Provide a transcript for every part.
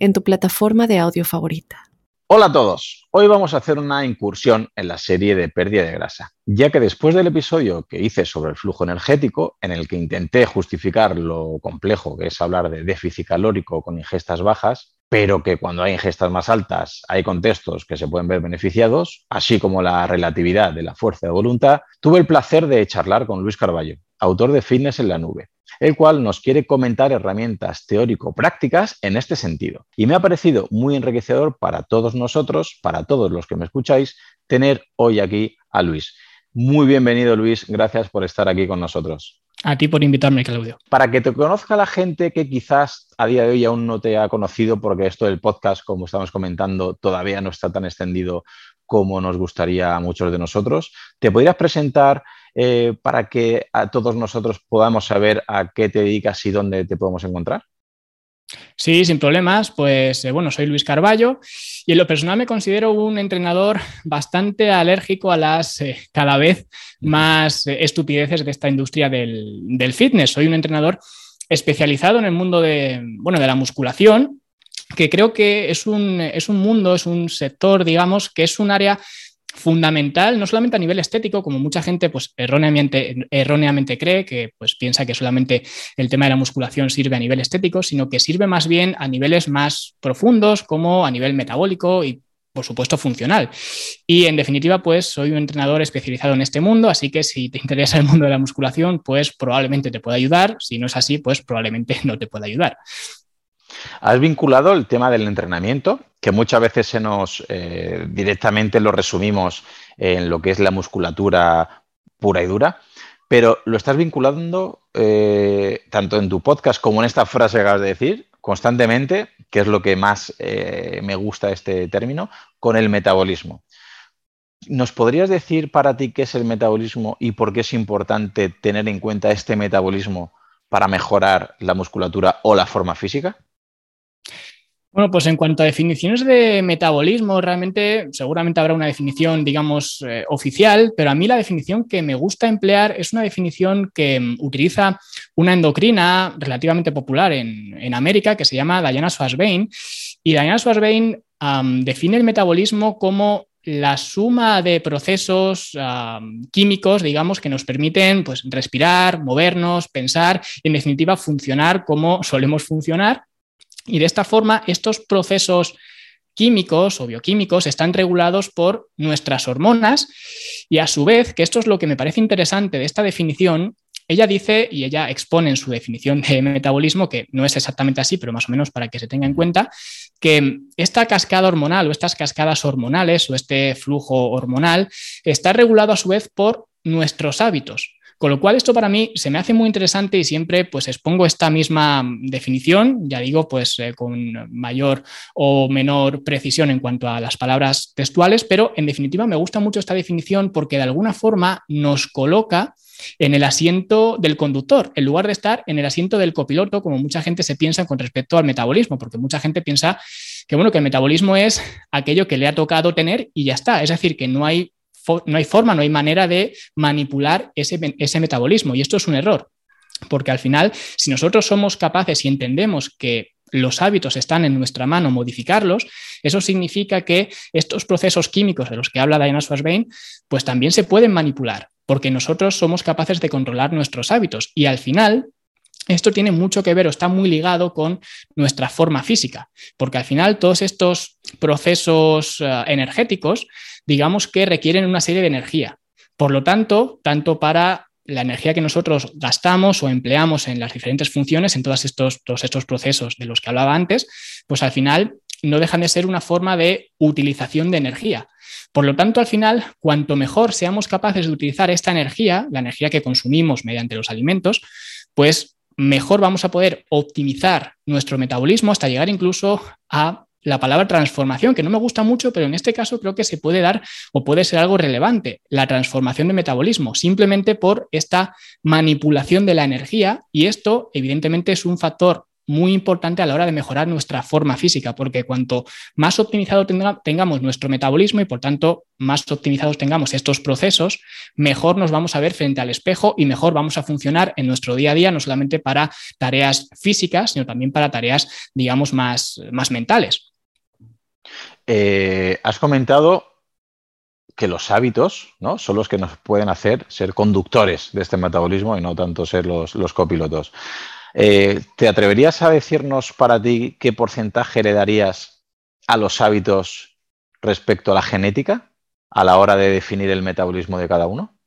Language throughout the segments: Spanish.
en tu plataforma de audio favorita. Hola a todos, hoy vamos a hacer una incursión en la serie de pérdida de grasa, ya que después del episodio que hice sobre el flujo energético, en el que intenté justificar lo complejo que es hablar de déficit calórico con ingestas bajas, pero que cuando hay ingestas más altas hay contextos que se pueden ver beneficiados, así como la relatividad de la fuerza de voluntad, tuve el placer de charlar con Luis Carballo, autor de Fitness en la Nube, el cual nos quiere comentar herramientas teórico-prácticas en este sentido. Y me ha parecido muy enriquecedor para todos nosotros, para todos los que me escucháis, tener hoy aquí a Luis. Muy bienvenido, Luis. Gracias por estar aquí con nosotros. A ti por invitarme, Claudio. Para que te conozca la gente que quizás a día de hoy aún no te ha conocido, porque esto del podcast, como estamos comentando, todavía no está tan extendido como nos gustaría a muchos de nosotros, ¿te podrías presentar eh, para que a todos nosotros podamos saber a qué te dedicas y dónde te podemos encontrar? Sí, sin problemas. Pues eh, bueno, soy Luis Carballo y en lo personal me considero un entrenador bastante alérgico a las eh, cada vez más estupideces de esta industria del, del, fitness. Soy un entrenador especializado en el mundo de, bueno, de la musculación, que creo que es un, es un mundo, es un sector, digamos, que es un área fundamental, no solamente a nivel estético, como mucha gente pues, erróneamente, erróneamente cree, que pues, piensa que solamente el tema de la musculación sirve a nivel estético, sino que sirve más bien a niveles más profundos, como a nivel metabólico y por supuesto, funcional. Y en definitiva, pues soy un entrenador especializado en este mundo, así que si te interesa el mundo de la musculación, pues probablemente te pueda ayudar. Si no es así, pues probablemente no te pueda ayudar. Has vinculado el tema del entrenamiento, que muchas veces se nos eh, directamente lo resumimos en lo que es la musculatura pura y dura, pero lo estás vinculando eh, tanto en tu podcast como en esta frase que acabas de decir, constantemente, que es lo que más eh, me gusta este término, con el metabolismo. ¿Nos podrías decir para ti qué es el metabolismo y por qué es importante tener en cuenta este metabolismo para mejorar la musculatura o la forma física? Bueno, pues en cuanto a definiciones de metabolismo, realmente seguramente habrá una definición, digamos, eh, oficial, pero a mí la definición que me gusta emplear es una definición que mm, utiliza una endocrina relativamente popular en, América que se llama Diana Swasbein. Y Diana Swasbein define el metabolismo como la suma de procesos químicos, digamos, que nos permiten pues, respirar, movernos, pensar y, en definitiva, funcionar como solemos funcionar y de esta forma, estos procesos químicos o bioquímicos están regulados por nuestras hormonas y a su vez, que esto es lo que me parece interesante de esta definición, ella dice y ella expone en su definición de metabolismo, que no es exactamente así, pero más o menos para que se tenga en cuenta, que esta cascada hormonal o estas cascadas hormonales o este flujo hormonal está regulado a su vez por nuestros hábitos. Con lo cual, esto para mí se me hace muy interesante y siempre pues expongo esta misma definición, ya digo, pues eh, con mayor o menor precisión en cuanto a las palabras textuales, pero en definitiva me gusta mucho esta definición porque de alguna forma nos coloca en el asiento del conductor, en lugar de estar en el asiento del copiloto, como mucha gente se piensa con respecto al metabolismo, porque mucha gente piensa que bueno, que el metabolismo es aquello que le ha tocado tener y ya está. Es decir, que no hay no hay forma, no hay manera de manipular ese, metabolismo. Y esto es un error, porque al final, si nosotros somos capaces y entendemos que los hábitos están en nuestra mano, modificarlos, eso significa que estos procesos químicos de los que habla Diana Schwarzbein, pues también se pueden manipular, porque nosotros somos capaces de controlar nuestros hábitos y al final esto tiene mucho que ver o está muy ligado con nuestra forma física, porque al final todos estos procesos eh, energéticos digamos que requieren una serie de energía. Por lo tanto, tanto para la energía que nosotros gastamos o empleamos en las diferentes funciones, en todos estos, todos estos procesos de los que hablaba antes, pues al final no dejan de ser una forma de utilización de energía. Por lo tanto, al final, cuanto mejor seamos capaces de utilizar esta energía, la energía que consumimos mediante los alimentos, pues mejor vamos a poder optimizar nuestro metabolismo hasta llegar incluso a la palabra transformación, que no me gusta mucho, pero en este caso creo que se puede dar o puede ser algo relevante, la transformación de metabolismo, simplemente por esta manipulación de la energía y esto evidentemente es un factor muy importante a la hora de mejorar nuestra forma física, porque cuanto más optimizado tengamos nuestro metabolismo y por tanto más optimizados tengamos estos procesos, mejor nos vamos a ver frente al espejo y mejor vamos a funcionar en nuestro día a día, no solamente para tareas físicas, sino también para tareas, digamos, más, más mentales. Eh, has comentado que los hábitos ¿no? son los que nos pueden hacer ser conductores de este metabolismo y no tanto ser los, copilotos. Eh, ¿Te atreverías a decirnos para ti qué porcentaje le darías a los hábitos respecto a la genética a la hora de definir el metabolismo de cada uno?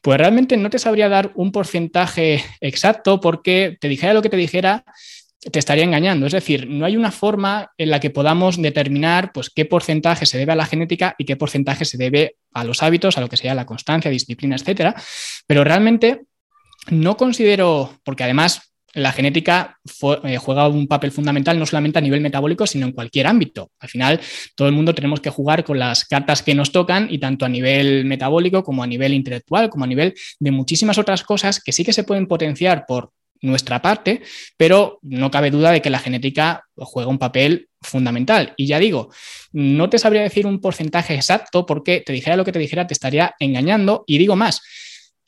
Pues realmente no te sabría dar un porcentaje exacto porque te dijera lo que te dijera, te estaría engañando. Es decir, no hay una forma en la que podamos determinar pues, qué porcentaje se debe a la genética y qué porcentaje se debe a los hábitos, a lo que sea la constancia, disciplina, etcétera. Pero realmente no considero, porque además la genética eh, juega un papel fundamental no solamente a nivel metabólico, sino en cualquier ámbito. Al final, todo el mundo tenemos que jugar con las cartas que nos tocan y tanto a nivel metabólico como a nivel intelectual, como a nivel de muchísimas otras cosas que sí que se pueden potenciar por nuestra parte, pero no cabe duda de que la genética juega un papel fundamental. Y ya digo, no te sabría decir un porcentaje exacto porque te dijera lo que te dijera, te estaría engañando. Y digo más,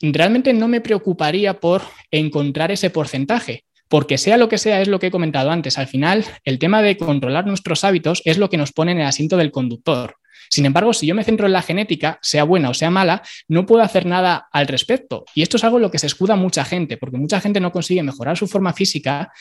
realmente no me preocuparía por encontrar ese porcentaje, porque sea lo que sea, es lo que he comentado antes, al final el tema de controlar nuestros hábitos es lo que nos pone en el asiento del conductor. Sin embargo, si yo me centro en la genética, sea buena o sea mala, no puedo hacer nada al respecto. Y esto es algo en lo que se escuda mucha gente, porque mucha gente no consigue mejorar su forma física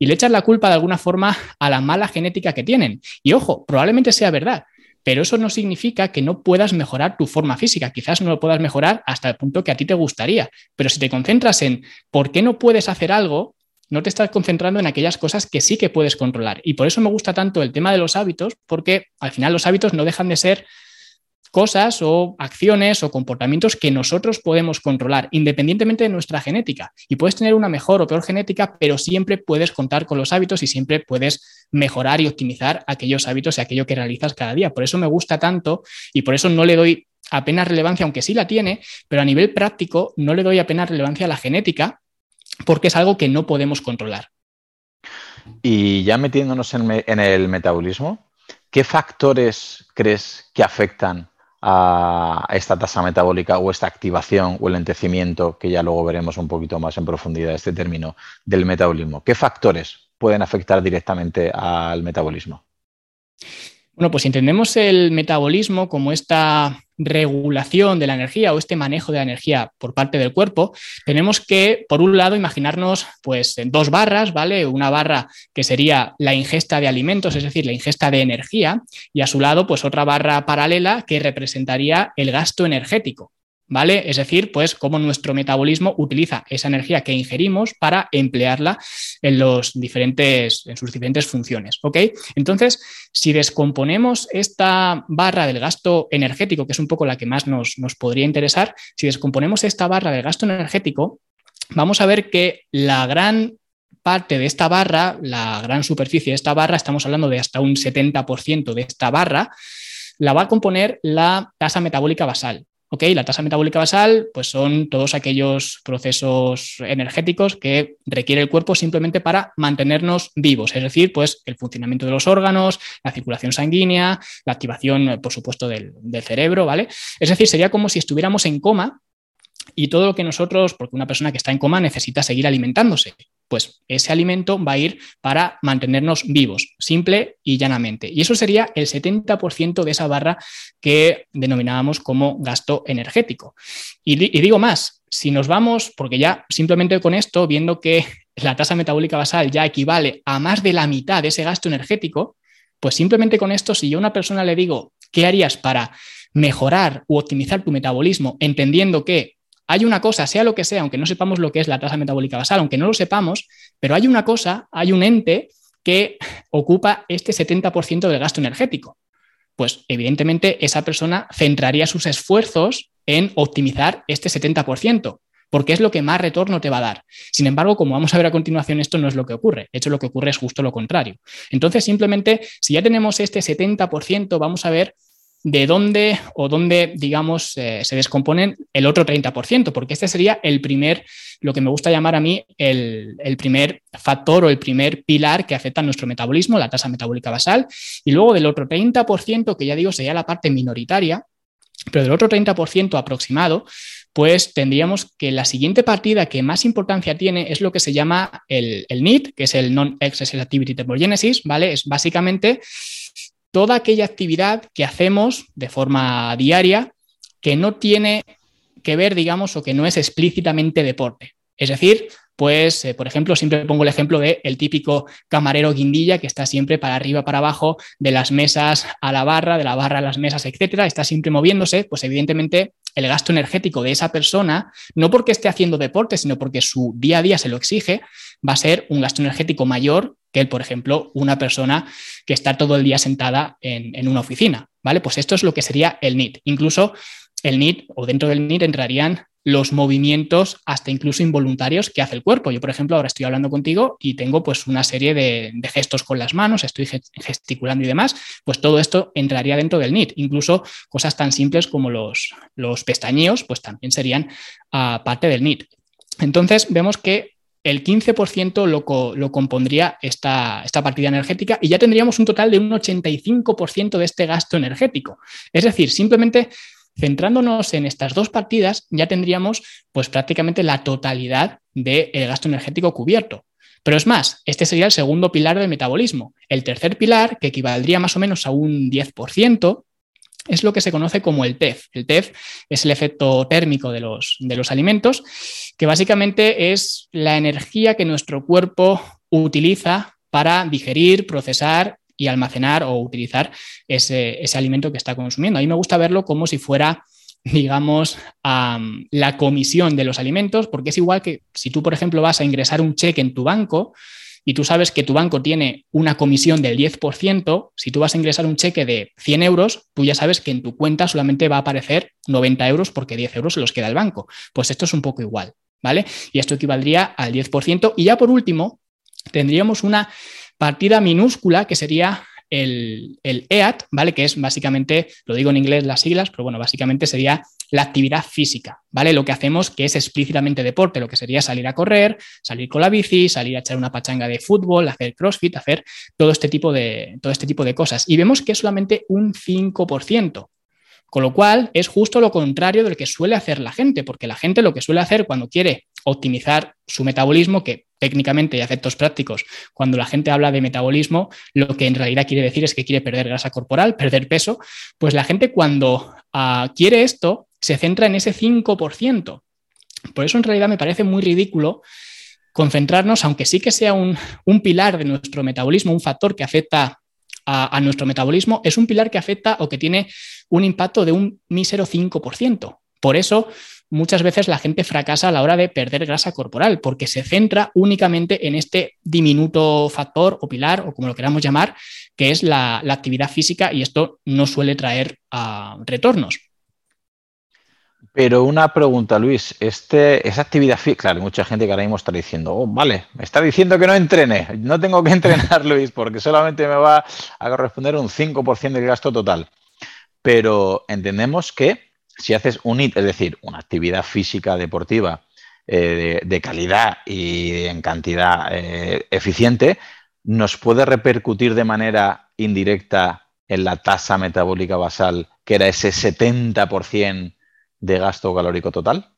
y le echan la culpa de alguna forma a la mala genética que tienen. Y ojo, probablemente sea verdad, pero eso no significa que no puedas mejorar tu forma física. Quizás no lo puedas mejorar hasta el punto que a ti te gustaría, pero si te concentras en por qué no puedes hacer algo, no te estás concentrando en aquellas cosas que sí que puedes controlar. Y por eso me gusta tanto el tema de los hábitos, porque al final los hábitos no dejan de ser cosas o acciones o comportamientos que nosotros podemos controlar independientemente de nuestra genética. Y puedes tener una mejor o peor genética, pero siempre puedes contar con los hábitos y siempre puedes mejorar y optimizar aquellos hábitos y aquello que realizas cada día. Por eso me gusta tanto y por eso no le doy apenas relevancia, aunque sí la tiene, pero a nivel práctico no le doy apenas relevancia a la genética porque es algo que no podemos controlar. Y ya metiéndonos en, en el metabolismo, ¿qué factores crees que afectan a esta tasa metabólica o esta activación o el lentecimiento, que ya luego veremos un poquito más en profundidad este término, del metabolismo. ¿Qué factores pueden afectar directamente al metabolismo? Bueno, pues entendemos el metabolismo como esta regulación de la energía o este manejo de la energía por parte del cuerpo, tenemos que, por un lado, imaginarnos pues dos barras, ¿vale? Una barra que sería la ingesta de alimentos, es decir, la ingesta de energía, y a su lado, pues otra barra paralela que representaría el gasto energético. ¿Vale? Es decir, pues cómo nuestro metabolismo utiliza esa energía que ingerimos para emplearla en, los diferentes, en sus diferentes funciones, ¿ok? Entonces, si descomponemos esta barra del gasto energético, que es un poco la que más nos, nos podría interesar, si descomponemos esta barra del gasto energético, vamos a ver que la gran parte de esta barra, la gran superficie de esta barra, estamos hablando de hasta un 70% de esta barra, la va a componer la tasa metabólica basal. Ok, la tasa metabólica basal, pues son todos aquellos procesos energéticos que requiere el cuerpo simplemente para mantenernos vivos, es decir, pues el funcionamiento de los órganos, la circulación sanguínea, la activación, por supuesto, del, del cerebro, ¿vale? Es decir, sería como si estuviéramos en coma y todo lo que nosotros, porque una persona que está en coma necesita seguir alimentándose pues ese alimento va a ir para mantenernos vivos, simple y llanamente. Y eso sería el 70% de esa barra que denominábamos como gasto energético. Y, digo más, si nos vamos, porque ya simplemente con esto, viendo que la tasa metabólica basal ya equivale a más de la mitad de ese gasto energético, pues simplemente con esto, si yo a una persona le digo, ¿qué harías para mejorar u optimizar tu metabolismo, entendiendo que hay una cosa, sea lo que sea, aunque no sepamos lo que es la tasa metabólica basal, aunque no lo sepamos, pero hay una cosa, hay un ente que ocupa este 70% del gasto energético. Pues evidentemente esa persona centraría sus esfuerzos en optimizar este 70%. porque es lo que más retorno te va a dar. Sin embargo, como vamos a ver a continuación, esto no es lo que ocurre. De hecho, lo que ocurre es justo lo contrario. Entonces, simplemente, si ya tenemos este 70%, vamos a ver de dónde o dónde, digamos, eh, se descomponen el otro 30%, porque este sería el primer, lo que me gusta llamar a mí, el, el, primer factor o el primer pilar que afecta a nuestro metabolismo, la tasa metabólica basal. Y luego del otro 30%, que ya digo, sería la parte minoritaria, pero del otro 30% aproximado, pues tendríamos que la siguiente partida que más importancia tiene es lo que se llama el, el que es el Non-Exercise Activity Thermogenesis, ¿vale? Es básicamente toda aquella actividad que hacemos de forma diaria que no tiene que ver, digamos, o que no es explícitamente deporte. Es decir, pues, eh, por ejemplo, siempre pongo el ejemplo de el típico camarero guindilla que está siempre para arriba, para abajo, de las mesas a la barra, de la barra a las mesas, etcétera, está siempre moviéndose, pues evidentemente el gasto energético de esa persona, no porque esté haciendo deporte, sino porque su día a día se lo exige, va a ser un gasto energético mayor que, por ejemplo, una persona que está todo el día sentada en, una oficina, ¿vale? Pues esto es lo que sería el NIT. Incluso el NIT o dentro del NIT entrarían los movimientos hasta incluso involuntarios que hace el cuerpo. Yo, por ejemplo, ahora estoy hablando contigo y tengo pues una serie de, gestos con las manos, estoy gesticulando y demás, pues todo esto entraría dentro del NIT. Incluso cosas tan simples como los, los pestañeos, pues también serían uh, parte del NIT. Entonces, vemos que el 15% lo, lo compondría esta, esta, partida energética y ya tendríamos un total de un 85% de este gasto energético. Es decir, simplemente centrándonos en estas dos partidas ya tendríamos pues prácticamente la totalidad del gasto energético cubierto. Pero es más, este sería el segundo pilar del metabolismo. El tercer pilar, que equivaldría más o menos a un 10%, es lo que se conoce como el TEF. El TEF es el efecto térmico de los, de los alimentos, que básicamente es la energía que nuestro cuerpo utiliza para digerir, procesar y almacenar o utilizar ese, alimento que está consumiendo. A mí me gusta verlo como si fuera digamos, la comisión de los alimentos, porque es igual que si tú, por ejemplo, vas a ingresar un cheque en tu banco, y tú sabes que tu banco tiene una comisión del 10%, si tú vas a ingresar un cheque de 100 euros, tú ya sabes que en tu cuenta solamente va a aparecer 90 euros porque 10 euros se los queda el banco. Pues esto es un poco igual, ¿vale? Y esto equivaldría al 10%. Y ya por último, tendríamos una partida minúscula que sería el, EAT, ¿vale? Que es básicamente, lo digo en inglés las siglas, pero bueno, básicamente sería la actividad física, ¿vale? Lo que hacemos que es explícitamente deporte, lo que sería salir a correr, salir con la bici, salir a echar una pachanga de fútbol, hacer crossfit, hacer todo este tipo de, todo este tipo de cosas. Y vemos que es solamente un 5%. Con lo cual es justo lo contrario de lo que suele hacer la gente, porque la gente lo que suele hacer cuando quiere optimizar su metabolismo, que técnicamente y efectos prácticos, cuando la gente habla de metabolismo, lo que en realidad quiere decir es que quiere perder grasa corporal, perder peso, pues la gente cuando uh, quiere esto se centra en ese 5%. Por eso en realidad me parece muy ridículo concentrarnos, aunque sí que sea un, un pilar de nuestro metabolismo, un factor que afecta a, a, nuestro metabolismo, es un pilar que afecta o que tiene un impacto de un mísero 5%. Por eso muchas veces la gente fracasa a la hora de perder grasa corporal, porque se centra únicamente en este diminuto factor o pilar, o como lo queramos llamar, que es la, actividad física, y esto no suele traer uh, retornos. Pero una pregunta, Luis, este, esa actividad física, claro, mucha gente que ahora mismo está diciendo, oh, vale, me está diciendo que no entrene, no tengo que entrenar, Luis, porque solamente me va a corresponder un 5% del gasto total. Pero entendemos que si haces un IT, es decir, una actividad física deportiva eh, de, calidad y en cantidad eh, eficiente, nos puede repercutir de manera indirecta en la tasa metabólica basal, que era ese 70% de gasto calórico total?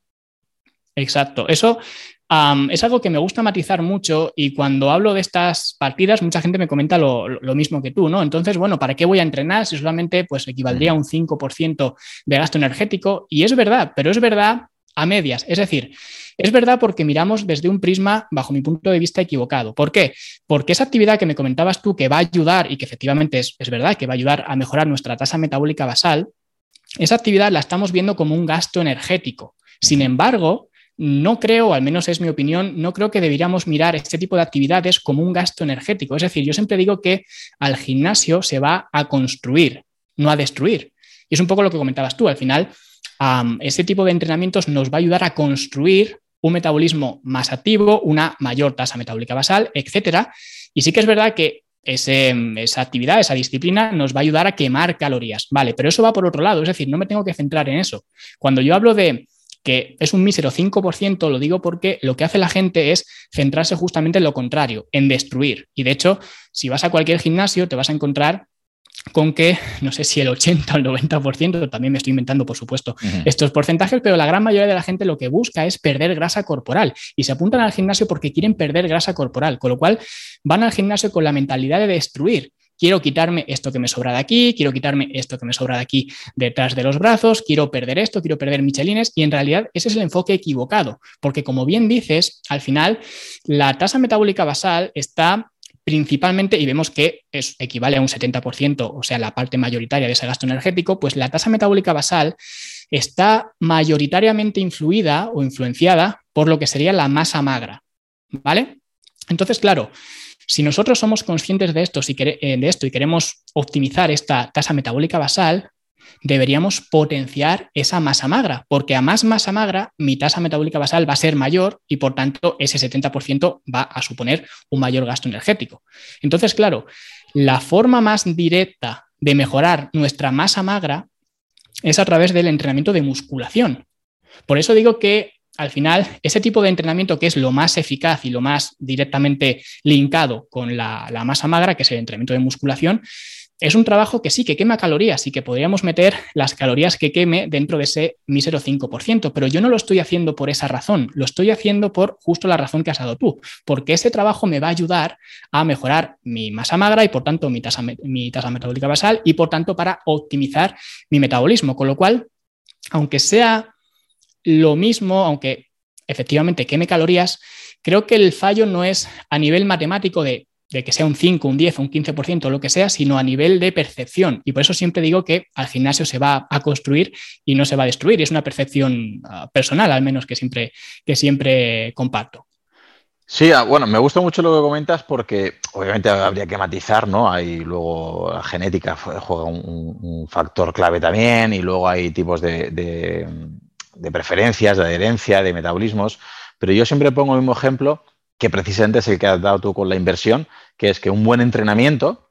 Exacto. Eso es algo que me gusta matizar mucho y cuando hablo de estas partidas, mucha gente me comenta lo, mismo que tú, ¿no? Entonces, bueno, ¿para qué voy a entrenar si solamente pues, equivaldría a un 5% de gasto energético? Y es verdad, pero es verdad a medias. Es decir, es verdad porque miramos desde un prisma, bajo mi punto de vista, equivocado. ¿Por qué? Porque esa actividad que me comentabas tú, que va a ayudar y que efectivamente es, es verdad, que va a ayudar a mejorar nuestra tasa metabólica basal, esa actividad la estamos viendo como un gasto energético. Sin embargo, no creo, al menos es mi opinión, no creo que deberíamos mirar este tipo de actividades como un gasto energético. Es decir, yo siempre digo que al gimnasio se va a construir, no a destruir. Y es un poco lo que comentabas tú. Al final, ese tipo de entrenamientos nos va a ayudar a construir un metabolismo más activo, una mayor tasa metabólica basal, etcétera. Y sí que es verdad que esa actividad, esa disciplina nos va a ayudar a quemar calorías, ¿vale? Pero eso va por otro lado, es decir, no me tengo que centrar en eso. Cuando yo hablo de que es un mísero 5%, lo digo porque lo que hace la gente es centrarse justamente en lo contrario, en destruir. Y de hecho, si vas a cualquier gimnasio, te vas a encontrar con que, no sé si el 80 o el 90%, también me estoy inventando, por supuesto, estos porcentajes, pero la gran mayoría de la gente lo que busca es perder grasa corporal y se apuntan al gimnasio porque quieren perder grasa corporal, con lo cual van al gimnasio con la mentalidad de destruir. Quiero quitarme esto que me sobra de aquí, quiero quitarme esto que me sobra de aquí detrás de los brazos, quiero perder esto, quiero perder michelines y en realidad ese es el enfoque equivocado, porque como bien dices, al final la tasa metabólica basal está principalmente, y vemos que es, equivale a un 70%, o sea, la parte mayoritaria de ese gasto energético, pues la tasa metabólica basal está mayoritariamente influida o influenciada por lo que sería la masa magra, ¿vale? Entonces, claro, si nosotros somos conscientes de esto, eh, de esto y queremos optimizar esta tasa metabólica basal, deberíamos potenciar esa masa magra, porque a más masa magra, mi tasa metabólica basal va a ser mayor y por tanto ese 70% va a suponer un mayor gasto energético. Entonces, claro, la forma más directa de mejorar nuestra masa magra es a través del entrenamiento de musculación. Por eso digo que al final ese tipo de entrenamiento que es lo más eficaz y lo más directamente linkado con la, masa magra, que es el entrenamiento de musculación, es un trabajo que sí, que quema calorías y que podríamos meter las calorías que queme dentro de ese mísero 5%, pero yo no lo estoy haciendo por esa razón, lo estoy haciendo por justo la razón que has dado tú, porque ese trabajo me va a ayudar a mejorar mi masa magra y por tanto mi tasa, mi tasa metabólica basal y por tanto para optimizar mi metabolismo, con lo cual, aunque sea lo mismo, aunque efectivamente queme calorías, creo que el fallo no es a nivel matemático de que sea un 5, un 10, un 15% o lo que sea, sino a nivel de percepción. Y por eso siempre digo que al gimnasio se va a construir y no se va a destruir. Es una percepción ah, personal, al menos que siempre, que siempre comparto. Sí, ah, bueno, me gusta mucho lo que comentas porque obviamente habría que matizar, ¿no? Hay luego la genética juega un, factor clave también y luego hay tipos de preferencias, de adherencia, de metabolismos, pero yo siempre pongo el mismo ejemplo que precisamente es el que has dado tú con la inversión, que es que un buen entrenamiento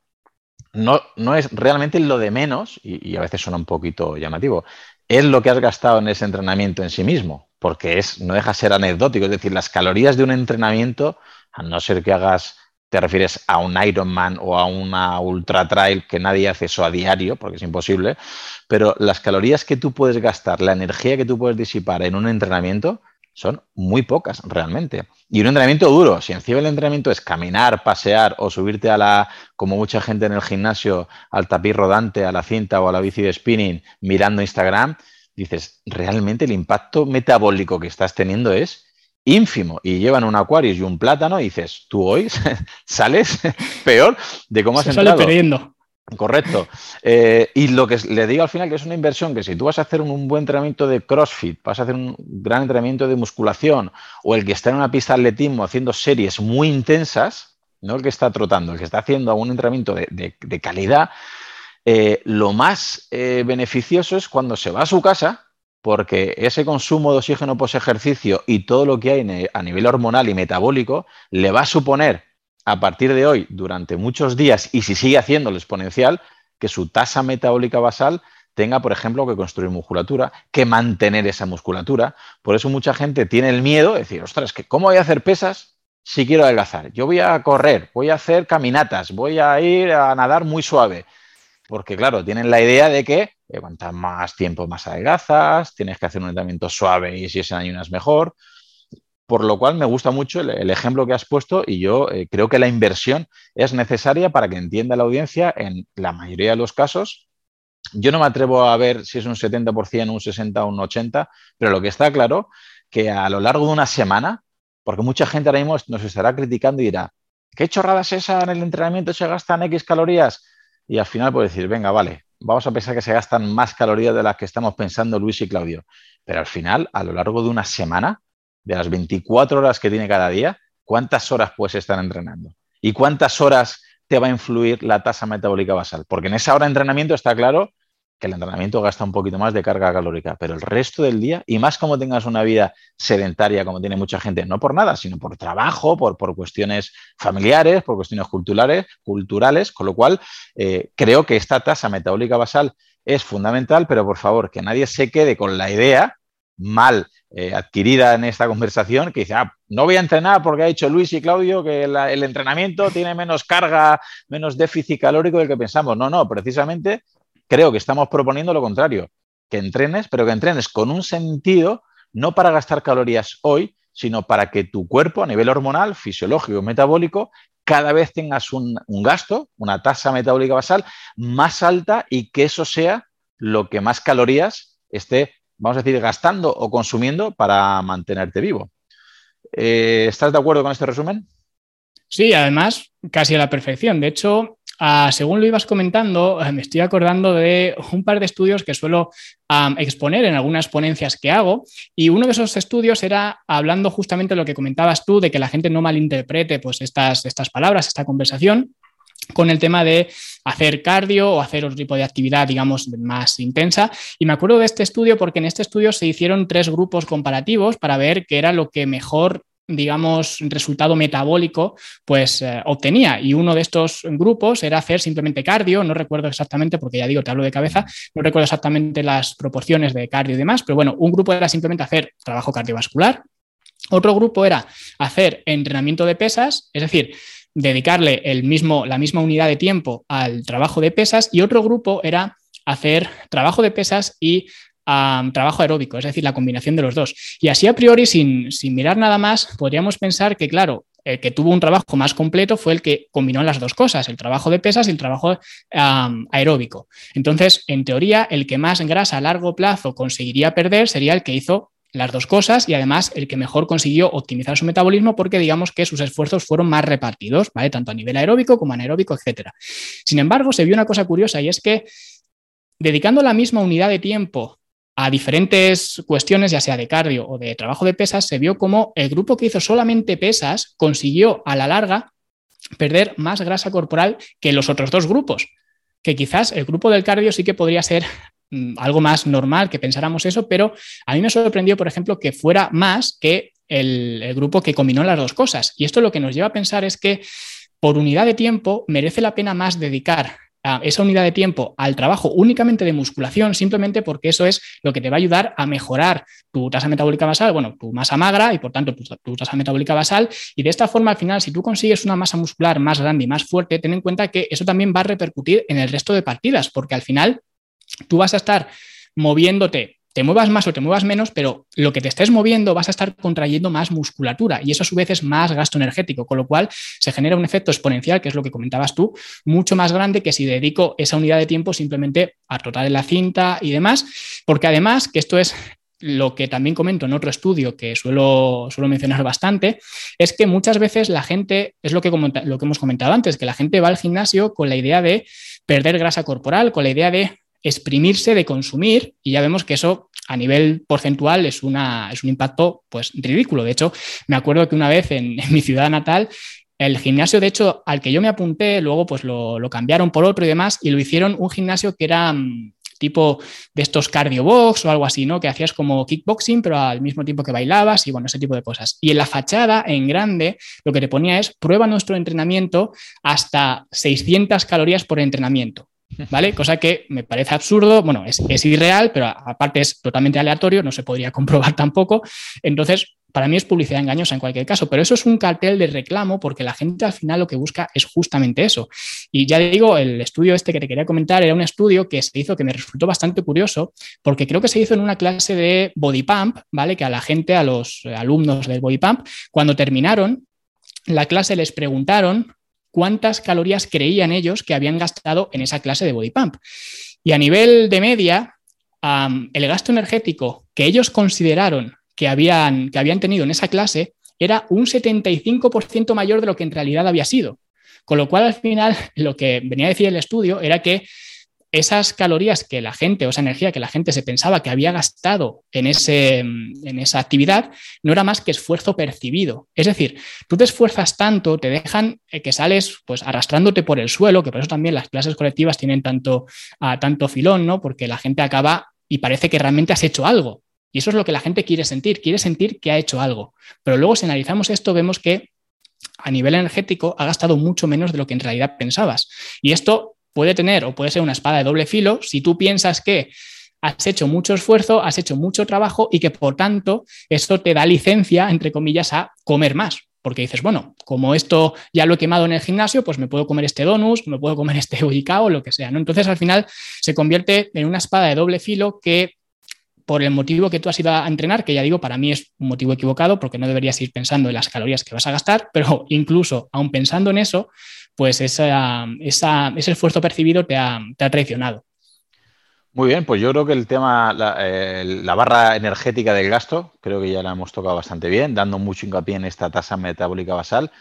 no, no es realmente lo de menos, y, a veces suena un poquito llamativo, es lo que has gastado en ese entrenamiento en sí mismo, porque es, no deja de ser anecdótico, es decir, las calorías de un entrenamiento, a no ser que hagas, te refieres a un Ironman o a una ultra trail que nadie hace eso a diario, porque es imposible, pero las calorías que tú puedes gastar, la energía que tú puedes disipar en un entrenamiento, son muy pocas realmente. Y un entrenamiento duro, si encima el entrenamiento es caminar, pasear o subirte a la, como mucha gente en el gimnasio, al tapiz rodante, a la cinta o a la bici de spinning mirando Instagram, dices, realmente el impacto metabólico que estás teniendo es ínfimo y llevan un acuario y un plátano y dices, tú hoy sales peor de cómo has Se entrado. perdiendo. Correcto. Eh, y lo que le digo al final que es una inversión que si tú vas a hacer un, buen entrenamiento de CrossFit, vas a hacer un gran entrenamiento de musculación o el que está en una pista de atletismo haciendo series muy intensas, no el que está trotando, el que está haciendo un entrenamiento de, calidad, eh, lo más eh, beneficioso es cuando se va a su casa porque ese consumo de oxígeno post ejercicio y todo lo que hay a nivel hormonal y metabólico le va a suponer a partir de hoy, durante muchos días, y si sigue haciéndolo exponencial, que su tasa metabólica basal tenga, por ejemplo, que construir musculatura, que mantener esa musculatura. Por eso mucha gente tiene el miedo de decir, ostras, que ¿cómo voy a hacer pesas si quiero adelgazar? Yo voy a correr, voy a hacer caminatas, voy a ir a nadar muy suave. Porque, claro, tienen la idea de que eh, cuantas más tiempo más adelgazas, tienes que hacer un entrenamiento suave y si es en ayunas mejor por lo cual me gusta mucho el, ejemplo que has puesto y yo eh, creo que la inversión es necesaria para que entienda la audiencia en la mayoría de los casos. Yo no me atrevo a ver si es un 70%, un 60% o un 80%, pero lo que está claro que a lo largo de una semana, porque mucha gente ahora mismo nos estará criticando y dirá, ¿qué chorrada es esa en el entrenamiento? ¿Se gastan X calorías? Y al final puede decir, venga, vale, vamos a pensar que se gastan más calorías de las que estamos pensando Luis y Claudio. Pero al final, a lo largo de una semana, de las 24 horas que tiene cada día, ¿cuántas horas puedes estar entrenando? ¿Y cuántas horas te va a influir la tasa metabólica basal? Porque en esa hora de entrenamiento está claro que el entrenamiento gasta un poquito más de carga calórica, pero el resto del día, y más como tengas una vida sedentaria como tiene mucha gente, no por nada, sino por trabajo, por, por cuestiones familiares, por cuestiones culturales, culturales con lo cual eh, creo que esta tasa metabólica basal es fundamental, pero por favor, que nadie se quede con la idea mal eh, adquirida en esta conversación, que dice, ah, no voy a entrenar porque ha dicho Luis y Claudio que el entrenamiento tiene menos carga, menos déficit calórico del que pensamos. No, no, precisamente creo que estamos proponiendo lo contrario, que entrenes, pero que entrenes con un sentido, no para gastar calorías hoy, sino para que tu cuerpo a nivel hormonal, fisiológico, metabólico, cada vez tengas un, gasto, una tasa metabólica basal más alta y que eso sea lo que más calorías esté, vamos a decir, gastando o consumiendo para mantenerte vivo. Eh, ¿Estás de acuerdo con este resumen? Sí, además, casi a la perfección. De hecho, Ah, según lo ibas comentando, eh, me estoy acordando de un par de estudios que suelo exponer en algunas ponencias que hago. Y uno de esos estudios era hablando justamente de lo que comentabas tú, de que la gente no malinterprete pues, estas, estas palabras, esta conversación con el tema de hacer cardio o hacer otro tipo de actividad, digamos, más intensa. Y me acuerdo de este estudio porque en este estudio se hicieron tres grupos comparativos para ver qué era lo que mejor digamos, resultado metabólico, pues eh, obtenía. Y uno de estos grupos era hacer simplemente cardio, no recuerdo exactamente, porque ya digo, te hablo de cabeza, no recuerdo exactamente las proporciones de cardio y demás, pero bueno, un grupo era simplemente hacer trabajo cardiovascular, otro grupo era hacer entrenamiento de pesas, es decir, dedicarle el mismo, la misma unidad de tiempo al trabajo de pesas, y otro grupo era hacer trabajo de pesas y trabajo aeróbico, es decir, la combinación de los dos. Y así a priori, sin, mirar nada más, podríamos pensar que, claro, el que tuvo un trabajo más completo fue el que combinó las dos cosas, el trabajo de pesas y el trabajo aeróbico. Entonces, en teoría, el que más grasa a largo plazo conseguiría perder sería el que hizo las dos cosas y además el que mejor consiguió optimizar su metabolismo porque digamos que sus esfuerzos fueron más repartidos, ¿vale? Tanto a nivel aeróbico como anaeróbico, etc. Sin embargo, se vio una cosa curiosa y es que dedicando la misma unidad de tiempo a diferentes cuestiones, ya sea de cardio o de trabajo de pesas, se vio como el grupo que hizo solamente pesas consiguió a la larga perder más grasa corporal que los otros dos grupos. Que quizás el grupo del cardio sí que podría ser mm, algo más normal que pensáramos eso, pero a mí me sorprendió, por ejemplo, que fuera más que el, el grupo que combinó las dos cosas. Y esto lo que nos lleva a pensar es que por unidad de tiempo merece la pena más dedicar esa unidad de tiempo al trabajo únicamente de musculación, simplemente porque eso es lo que te va a ayudar a mejorar tu tasa metabólica basal, bueno, tu masa magra y por tanto tu, tasa metabólica basal. Y de esta forma, al final, si tú consigues una masa muscular más grande y más fuerte, ten en cuenta que eso también va a repercutir en el resto de partidas, porque al final tú vas a estar moviéndote te muevas más o te muevas menos, pero lo que te estés moviendo vas a estar contrayendo más musculatura y eso a su vez es más gasto energético, con lo cual se genera un efecto exponencial, que es lo que comentabas tú, mucho más grande que si dedico esa unidad de tiempo simplemente a trotar en la cinta y demás, porque además, que esto es lo que también comento en otro estudio que suelo, suelo mencionar bastante, es que muchas veces la gente, es lo que, lo que hemos comentado antes, que la gente va al gimnasio con la idea de perder grasa corporal, con la idea de exprimirse, de consumir, y ya vemos que eso a nivel porcentual es, una, es un impacto pues ridículo. De hecho, me acuerdo que una vez en, mi ciudad natal el gimnasio, de hecho, al que yo me apunté, luego pues lo, cambiaron por otro y demás, y lo hicieron un gimnasio que era mm, tipo de estos cardio box o algo así, ¿no? Que hacías como kickboxing, pero al mismo tiempo que bailabas y bueno, ese tipo de cosas. Y en la fachada, en grande, lo que te ponía es prueba nuestro entrenamiento hasta 600 calorías por entrenamiento. ¿Vale? Cosa que me parece absurdo, bueno, es, irreal, pero aparte es totalmente aleatorio, no se podría comprobar tampoco. Entonces, para mí es publicidad engañosa en cualquier caso, pero eso es un cartel de reclamo porque la gente al final lo que busca es justamente eso. Y ya digo, el estudio este que te quería comentar era un estudio que se hizo que me resultó bastante curioso porque creo que se hizo en una clase de body pump, ¿vale? Que a la gente, a los alumnos del body pump, cuando terminaron, la clase les preguntaron cuántas calorías creían ellos que habían gastado en esa clase de body pump. Y a nivel de media, el gasto energético que ellos consideraron que habían, que habían tenido en esa clase era un 75% mayor de lo que en realidad había sido. Con lo cual, al final, lo que venía a decir el estudio era que esas calorías que la gente o esa energía que la gente se pensaba que había gastado en, ese, en esa actividad no era más que esfuerzo percibido. Es decir, tú te esfuerzas tanto, te dejan eh, que sales pues arrastrándote por el suelo, que por eso también las clases colectivas tienen tanto, a tanto filón, ¿no? Porque la gente acaba y parece que realmente has hecho algo. Y eso es lo que la gente quiere sentir, quiere sentir que ha hecho algo. Pero luego si analizamos esto vemos que a nivel energético ha gastado mucho menos de lo que en realidad pensabas. Y esto puede tener o puede ser una espada de doble filo si tú piensas que has hecho mucho esfuerzo, has hecho mucho trabajo y que por tanto esto te da licencia, entre comillas, a comer más. Porque dices, bueno, como esto ya lo he quemado en el gimnasio, pues me puedo comer este donus, me puedo comer este o lo que sea. ¿no? Entonces al final se convierte en una espada de doble filo que por el motivo que tú has ido a entrenar, que ya digo, para mí es un motivo equivocado porque no deberías ir pensando en las calorías que vas a gastar, pero incluso aún pensando en eso, pues esa, ese esfuerzo percibido te ha, traicionado. Muy bien, pues yo creo que el tema, la, barra energética del gasto, creo que ya la hemos tocado bastante bien, dando mucho hincapié en esta tasa metabólica basal,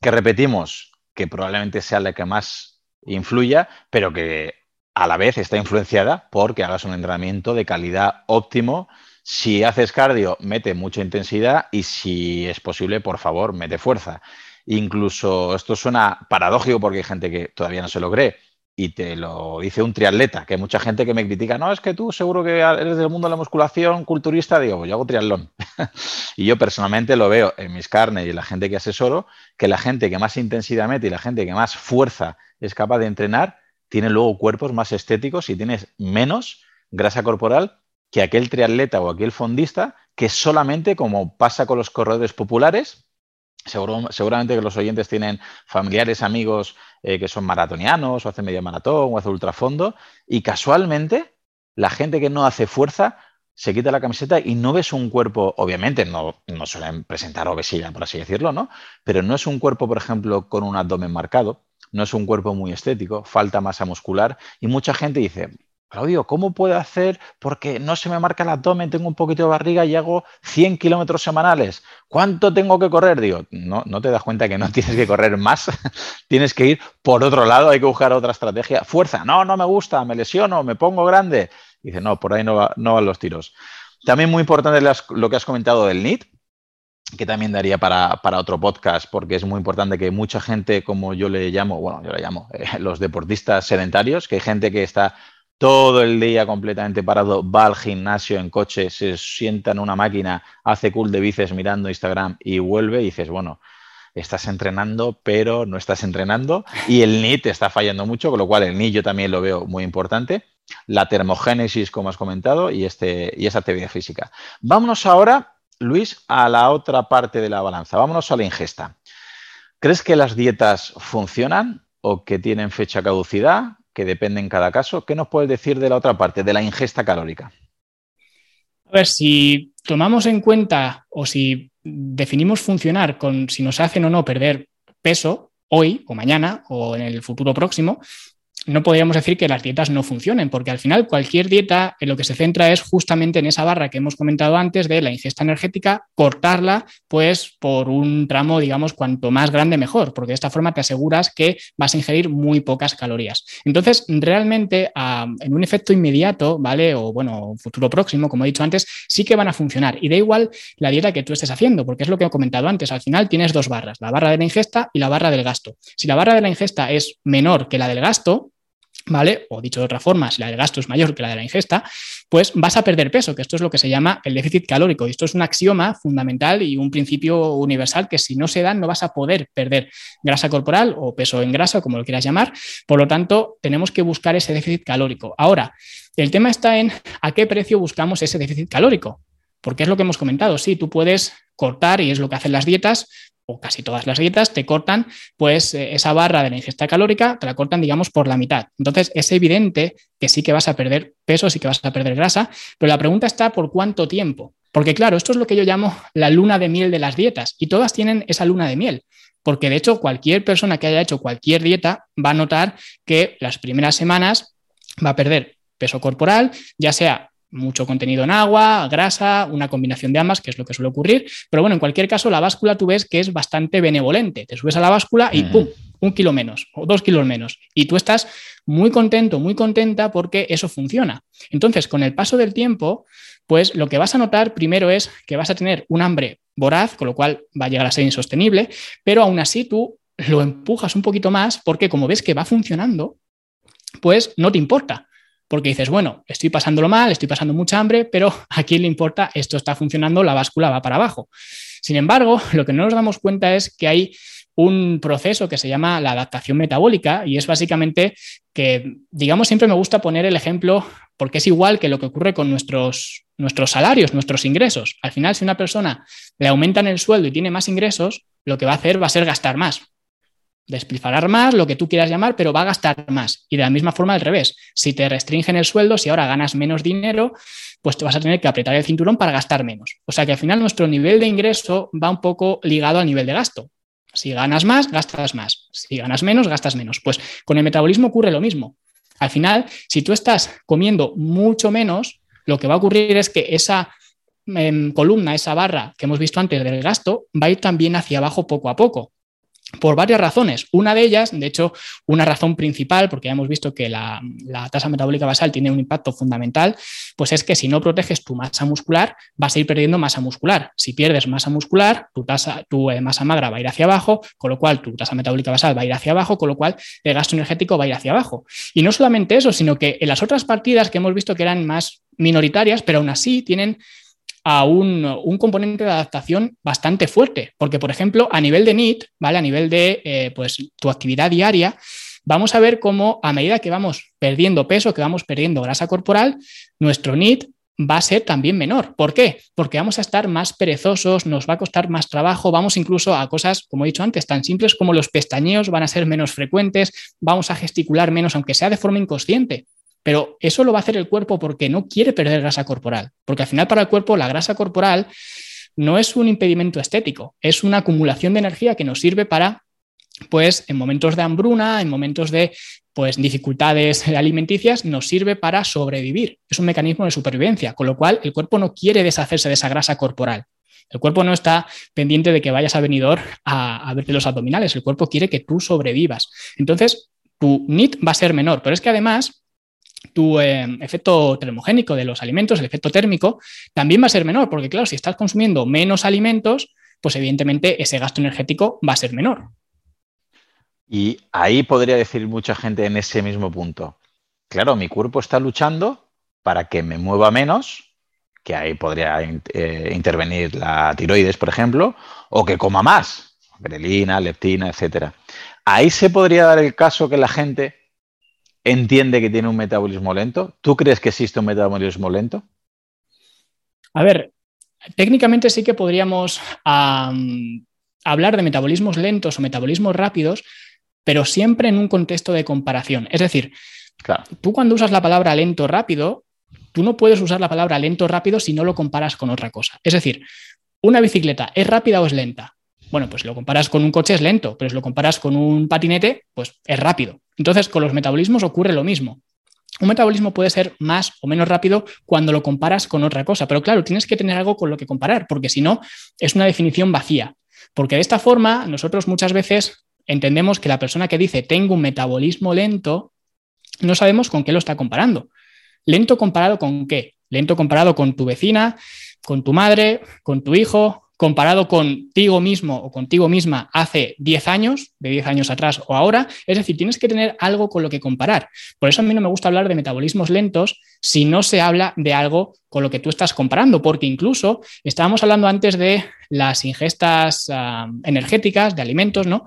que repetimos que probablemente sea la que más influya, pero que a la vez está influenciada porque hagas un entrenamiento de calidad óptimo. Si haces cardio, mete mucha intensidad y si es posible, por favor, mete fuerza. Incluso esto suena paradójico porque hay gente que todavía no se lo cree y te lo dice un triatleta, que hay mucha gente que me critica, no, es que tú seguro que eres del mundo de la musculación culturista, digo, pues yo hago triatlón. y yo personalmente lo veo en mis carnes y en la gente que asesoro, que la gente que más intensidad mete y la gente que más fuerza es capaz de entrenar, tiene luego cuerpos más estéticos y tienes menos grasa corporal que aquel triatleta o aquel fondista que solamente, como pasa con los corredores populares, seguramente que los oyentes tienen familiares, amigos eh, que son maratonianos o hacen medio maratón o hacen ultrafondo y casualmente la gente que no hace fuerza se quita la camiseta y no ves un cuerpo, obviamente no, no suelen presentar obesidad, por así decirlo, ¿no? Pero no es un cuerpo, por ejemplo, con un abdomen marcado, no es un cuerpo muy estético, falta masa muscular y mucha gente dice, Claudio, ¿cómo puedo hacer? Porque no se me marca el abdomen, tengo un poquito de barriga y hago 100 kilómetros semanales. ¿Cuánto tengo que correr? Digo, no, no te das cuenta que no tienes que correr más, tienes que ir por otro lado, hay que buscar otra estrategia. Fuerza, no, no me gusta, me lesiono, me pongo grande. Dice, no, por ahí no, no van los tiros. También muy importante lo que has comentado del NIT, que también daría para, otro podcast, porque es muy importante que mucha gente, como yo le llamo, bueno, yo le llamo eh, los deportistas sedentarios, que hay gente que está todo el día completamente parado, va al gimnasio en coche, se sienta en una máquina, hace cool de bíceps mirando Instagram y vuelve y dices, bueno, estás entrenando, pero no estás entrenando y el NIT está fallando mucho, con lo cual el NIT yo también lo veo muy importante. La termogénesis, como has comentado, y, este, y esa actividad física. Vámonos ahora, Luis, a la otra parte de la balanza. Vámonos a la ingesta. ¿Crees que las dietas funcionan o que tienen fecha caducidad? Que depende en cada caso. ¿Qué nos puedes decir de la otra parte, de la ingesta calórica? A ver, si tomamos en cuenta o si definimos funcionar con si nos hacen o no perder peso hoy o mañana o en el futuro próximo, no podríamos decir que las dietas no funcionen, porque al final cualquier dieta en lo que se centra es justamente en esa barra que hemos comentado antes de la ingesta energética, cortarla pues por un tramo, digamos, cuanto más grande mejor, porque de esta forma te aseguras que vas a ingerir muy pocas calorías. Entonces, realmente en un efecto inmediato, ¿vale? O bueno, futuro próximo, como he dicho antes, sí que van a funcionar. Y da igual la dieta que tú estés haciendo, porque es lo que he comentado antes, al final tienes dos barras, la barra de la ingesta y la barra del gasto. Si la barra de la ingesta es menor que la del gasto, ¿vale? O dicho de otra forma, si la del gasto es mayor que la de la ingesta, pues vas a perder peso, que esto es lo que se llama el déficit calórico. Y esto es un axioma fundamental y un principio universal que si no se dan no vas a poder perder grasa corporal o peso en grasa, como lo quieras llamar. Por lo tanto, tenemos que buscar ese déficit calórico. Ahora, el tema está en a qué precio buscamos ese déficit calórico. Porque es lo que hemos comentado, sí, tú puedes cortar, y es lo que hacen las dietas, o casi todas las dietas, te cortan pues eh, esa barra de la ingesta calórica, te la cortan digamos por la mitad. Entonces es evidente que sí que vas a perder peso, sí que vas a perder grasa, pero la pregunta está por cuánto tiempo. Porque claro, esto es lo que yo llamo la luna de miel de las dietas y todas tienen esa luna de miel. Porque de hecho cualquier persona que haya hecho cualquier dieta va a notar que las primeras semanas va a perder peso corporal, ya sea mucho contenido en agua, grasa, una combinación de ambas, que es lo que suele ocurrir. Pero bueno, en cualquier caso, la báscula tú ves que es bastante benevolente. Te subes a la báscula y ¡pum! Un kilo menos o dos kilos menos. Y tú estás muy contento, muy contenta porque eso funciona. Entonces, con el paso del tiempo, pues lo que vas a notar primero es que vas a tener un hambre voraz, con lo cual va a llegar a ser insostenible, pero aún así tú lo empujas un poquito más porque como ves que va funcionando, pues no te importa. Porque dices, bueno, estoy pasándolo mal, estoy pasando mucha hambre, pero a quién le importa, esto está funcionando, la báscula va para abajo. Sin embargo, lo que no nos damos cuenta es que hay un proceso que se llama la adaptación metabólica y es básicamente que, digamos, siempre me gusta poner el ejemplo porque es igual que lo que ocurre con nuestros, nuestros salarios, nuestros ingresos. Al final, si una persona le aumentan el sueldo y tiene más ingresos, lo que va a hacer va a ser gastar más. Despilfarrar más, lo que tú quieras llamar, pero va a gastar más. Y de la misma forma al revés. Si te restringen el sueldo, si ahora ganas menos dinero, pues te vas a tener que apretar el cinturón para gastar menos. O sea que al final nuestro nivel de ingreso va un poco ligado al nivel de gasto. Si ganas más, gastas más. Si ganas menos, gastas menos. Pues con el metabolismo ocurre lo mismo. Al final, si tú estás comiendo mucho menos, lo que va a ocurrir es que esa em, columna, esa barra que hemos visto antes del gasto, va a ir también hacia abajo poco a poco por varias razones. Una de ellas, de hecho, una razón principal, porque ya hemos visto que la, tasa metabólica basal tiene un impacto fundamental, pues es que si no proteges tu masa muscular, vas a ir perdiendo masa muscular. Si pierdes masa muscular, tu, tasa, tu eh, masa magra va a ir hacia abajo, con lo cual tu tasa metabólica basal va a ir hacia abajo, con lo cual el gasto energético va a ir hacia abajo. Y no solamente eso, sino que en las otras partidas que hemos visto que eran más minoritarias, pero aún así tienen a un, componente de adaptación bastante fuerte, porque por ejemplo, a nivel de NIT, ¿vale? A nivel de eh, pues, tu actividad diaria, vamos a ver cómo a medida que vamos perdiendo peso, que vamos perdiendo grasa corporal, nuestro NIT va a ser también menor. ¿Por qué? Porque vamos a estar más perezosos, nos va a costar más trabajo, vamos incluso a cosas, como he dicho antes, tan simples como los pestañeos van a ser menos frecuentes, vamos a gesticular menos, aunque sea de forma inconsciente. Pero eso lo va a hacer el cuerpo porque no quiere perder grasa corporal, porque al final para el cuerpo la grasa corporal no es un impedimento estético, es una acumulación de energía que nos sirve para pues en momentos de hambruna, en momentos de pues dificultades alimenticias, nos sirve para sobrevivir. Es un mecanismo de supervivencia, con lo cual el cuerpo no quiere deshacerse de esa grasa corporal. El cuerpo no está pendiente de que vayas a venidor a, a verte los abdominales, el cuerpo quiere que tú sobrevivas. Entonces, tu NIT va a ser menor, pero es que además tu eh, efecto termogénico de los alimentos, el efecto térmico, también va a ser menor, porque claro, si estás consumiendo menos alimentos, pues evidentemente ese gasto energético va a ser menor. Y ahí podría decir mucha gente en ese mismo punto, claro, mi cuerpo está luchando para que me mueva menos, que ahí podría eh, intervenir la tiroides, por ejemplo, o que coma más, grelina, leptina, etcétera. Ahí se podría dar el caso que la gente entiende que tiene un metabolismo lento? ¿Tú crees que existe un metabolismo lento? A ver, técnicamente sí que podríamos hablar de metabolismos lentos o metabolismos rápidos, pero siempre en un contexto de comparación. Es decir, tú cuando usas la palabra lento rápido, tú no puedes usar la palabra lento rápido si no lo comparas con otra cosa. Es decir, una bicicleta es rápida o es lenta. Bueno, pues lo comparas con un coche es lento, pero si lo comparas con un patinete, pues es rápido. Entonces, con los metabolismos ocurre lo mismo. Un metabolismo puede ser más o menos rápido cuando lo comparas con otra cosa, pero claro, tienes que tener algo con lo que comparar, porque si no, es una definición vacía. Porque de esta forma, nosotros muchas veces entendemos que la persona que dice tengo un metabolismo lento, no sabemos con qué lo está comparando. ¿Lento comparado con qué? Lento comparado con tu vecina, con tu madre, con tu hijo, comparado contigo mismo o contigo misma hace 10 años, de 10 años atrás o ahora. Es decir, tienes que tener algo con lo que comparar. Por eso a mí no me gusta hablar de metabolismos lentos si no se habla de algo con lo que tú estás comparando, porque incluso estábamos hablando antes de las ingestas ah, energéticas de alimentos, ¿no?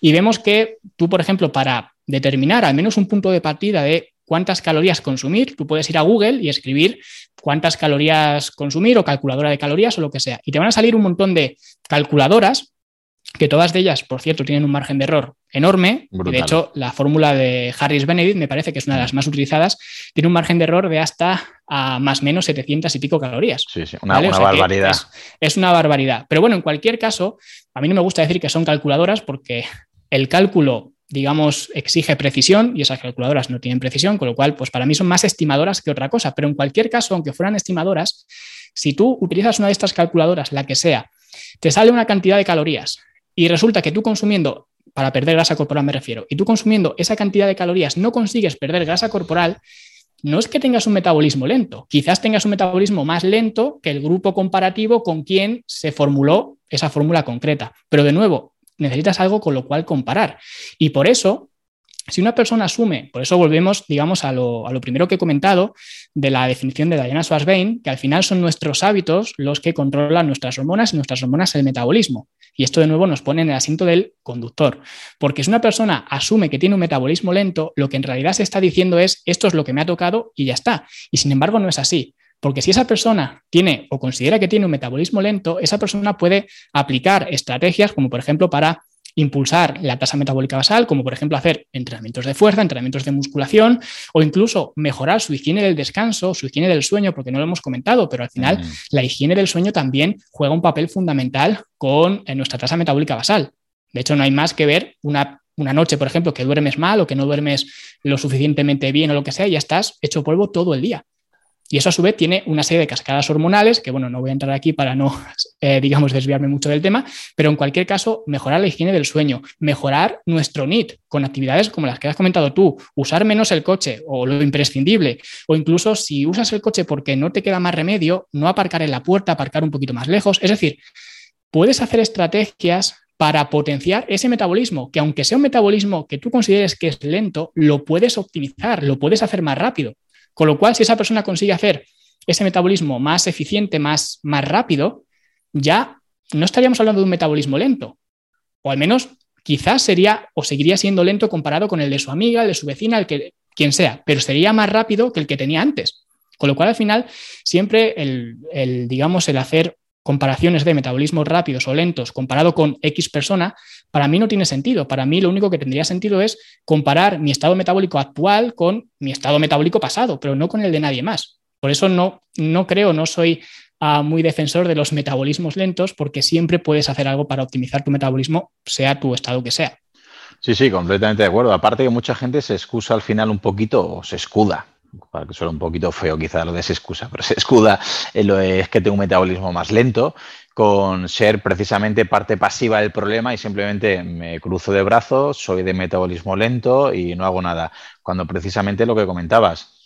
Y vemos que tú, por ejemplo, para determinar al menos un punto de partida de cuántas calorías consumir, tú puedes ir a Google y escribir cuántas calorías consumir o calculadora de calorías o lo que sea. Y te van a salir un montón de calculadoras que todas de ellas, por cierto, tienen un margen de error enorme. de hecho, la fórmula de Harris Benedict me parece que es una de las más utilizadas. Tiene un margen de error de hasta a más o menos 700 y pico calorías. Sí, sí, una, barbaridad. es, una barbaridad. Pero bueno, en cualquier caso, a mí no me gusta decir que son calculadoras porque el cálculo digamos, exige precisión y esas calculadoras no tienen precisión, con lo cual, pues para mí son más estimadoras que otra cosa. Pero en cualquier caso, aunque fueran estimadoras, si tú utilizas una de estas calculadoras, la que sea, te sale una cantidad de calorías y resulta que tú consumiendo para perder grasa corporal me refiero, y tú consumiendo esa cantidad de calorías no consigues perder grasa corporal, no es que tengas un metabolismo lento, quizás tengas un metabolismo más lento que el grupo comparativo con quien se formuló esa fórmula concreta. Pero de nuevo, necesitas algo con lo cual comparar. Y por eso, si una persona asume, por eso volvemos, digamos, a lo, primero que he comentado de la definición de Diana Schwarzbein, que al final son nuestros hábitos los que controlan nuestras hormonas y nuestras hormonas el metabolismo. Y esto de nuevo nos pone en el asiento del conductor. Porque si una persona asume que tiene un metabolismo lento, lo que en realidad se está diciendo es, esto es lo que me ha tocado y ya está. Y sin embargo no es así. Porque si esa persona tiene o considera que tiene un metabolismo lento, esa persona puede aplicar estrategias como por ejemplo para impulsar la tasa metabólica basal, como por ejemplo hacer entrenamientos de fuerza, entrenamientos de musculación o incluso mejorar su higiene del descanso, su higiene del sueño, porque no lo hemos comentado, pero al final la higiene del sueño también juega un papel fundamental con eh, nuestra tasa metabólica basal. De hecho, no hay más que ver una, una noche, por ejemplo, que duermes mal o que no duermes lo suficientemente bien o lo que sea, y ya estás hecho polvo todo el día. Y eso a su vez tiene una serie de cascadas hormonales, que bueno, no voy a entrar aquí para no, eh, digamos, desviarme mucho del tema, pero en cualquier caso, mejorar la higiene del sueño, mejorar nuestro NIT con actividades como las que has comentado tú, usar menos el coche o lo imprescindible, o incluso si usas el coche porque no te queda más remedio, no aparcar en la puerta, aparcar un poquito más lejos. Es decir, puedes hacer estrategias para potenciar ese metabolismo, que aunque sea un metabolismo que tú consideres que es lento, lo puedes optimizar, lo puedes hacer más rápido. Con lo cual, si esa persona consigue hacer ese metabolismo más eficiente, más, más rápido, ya no estaríamos hablando de un metabolismo lento. O al menos quizás sería o seguiría siendo lento comparado con el de su amiga, el de su vecina, el que quien sea, pero sería más rápido que el que tenía antes. Con lo cual, al final, siempre el, el digamos, el hacer comparaciones de metabolismos rápidos o lentos comparado con X persona, para mí no tiene sentido. Para mí lo único que tendría sentido es comparar mi estado metabólico actual con mi estado metabólico pasado, pero no con el de nadie más. Por eso no, no creo, no soy ah, muy defensor de los metabolismos lentos, porque siempre puedes hacer algo para optimizar tu metabolismo, sea tu estado que sea. Sí, sí, completamente de acuerdo. Aparte que mucha gente se excusa al final un poquito o se escuda para que suene un poquito feo quizá lo de esa excusa, pero se escuda lo es que tengo un metabolismo más lento, con ser precisamente parte pasiva del problema y simplemente me cruzo de brazos, soy de metabolismo lento y no hago nada. Cuando precisamente lo que comentabas,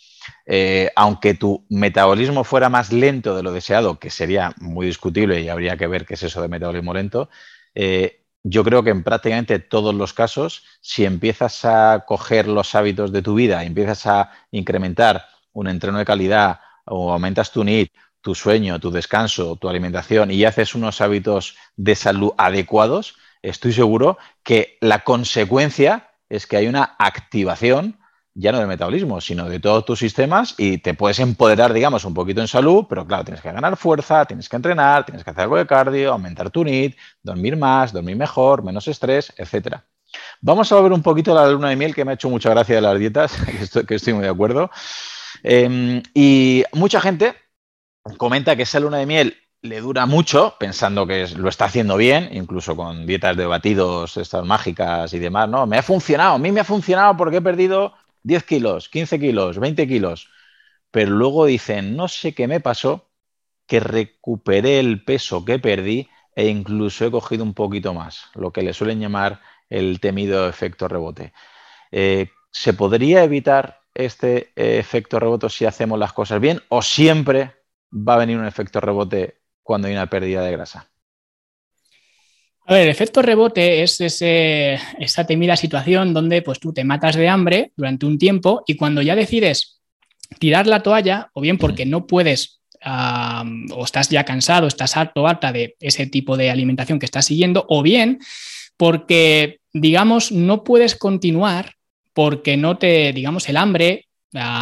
eh, aunque tu metabolismo fuera más lento de lo deseado, que sería muy discutible y habría que ver qué es eso de metabolismo lento, eh, yo creo que en prácticamente todos los casos, si empiezas a coger los hábitos de tu vida, empiezas a incrementar un entreno de calidad o aumentas tu NIT, tu sueño, tu descanso, tu alimentación y haces unos hábitos de salud adecuados, estoy seguro que la consecuencia es que hay una activación ya no del metabolismo, sino de todos tus sistemas y te puedes empoderar, digamos, un poquito en salud, pero claro, tienes que ganar fuerza, tienes que entrenar, tienes que hacer algo de cardio, aumentar tu NIT, dormir más, dormir mejor, menos estrés, etcétera. Vamos a ver un poquito la luna de miel que me ha hecho mucha gracia de las dietas, que estoy, muy de acuerdo. Em, y mucha gente comenta que esa luna de miel le dura mucho, pensando que lo está haciendo bien, incluso con dietas de batidos, estas mágicas y demás, ¿no? Me ha funcionado, a mí me ha funcionado porque he perdido 10 kilos, 15 kilos, 20 kilos, pero luego dicen, no sé qué me pasó, que recuperé el peso que perdí e incluso he cogido un poquito más, lo que le suelen llamar el temido efecto rebote. Eh, ¿Se podría evitar este efecto rebote si hacemos las cosas bien o siempre va a venir un efecto rebote cuando hay una pérdida de grasa? A ver, el efecto rebote es esa temida situación donde pues, tú te matas de hambre durante un tiempo y cuando ya decides tirar la toalla, o bien porque no puedes o estás ya cansado, estás harto, harta de ese tipo de alimentación que estás siguiendo, o bien porque, digamos, no puedes continuar porque no te, digamos, el hambre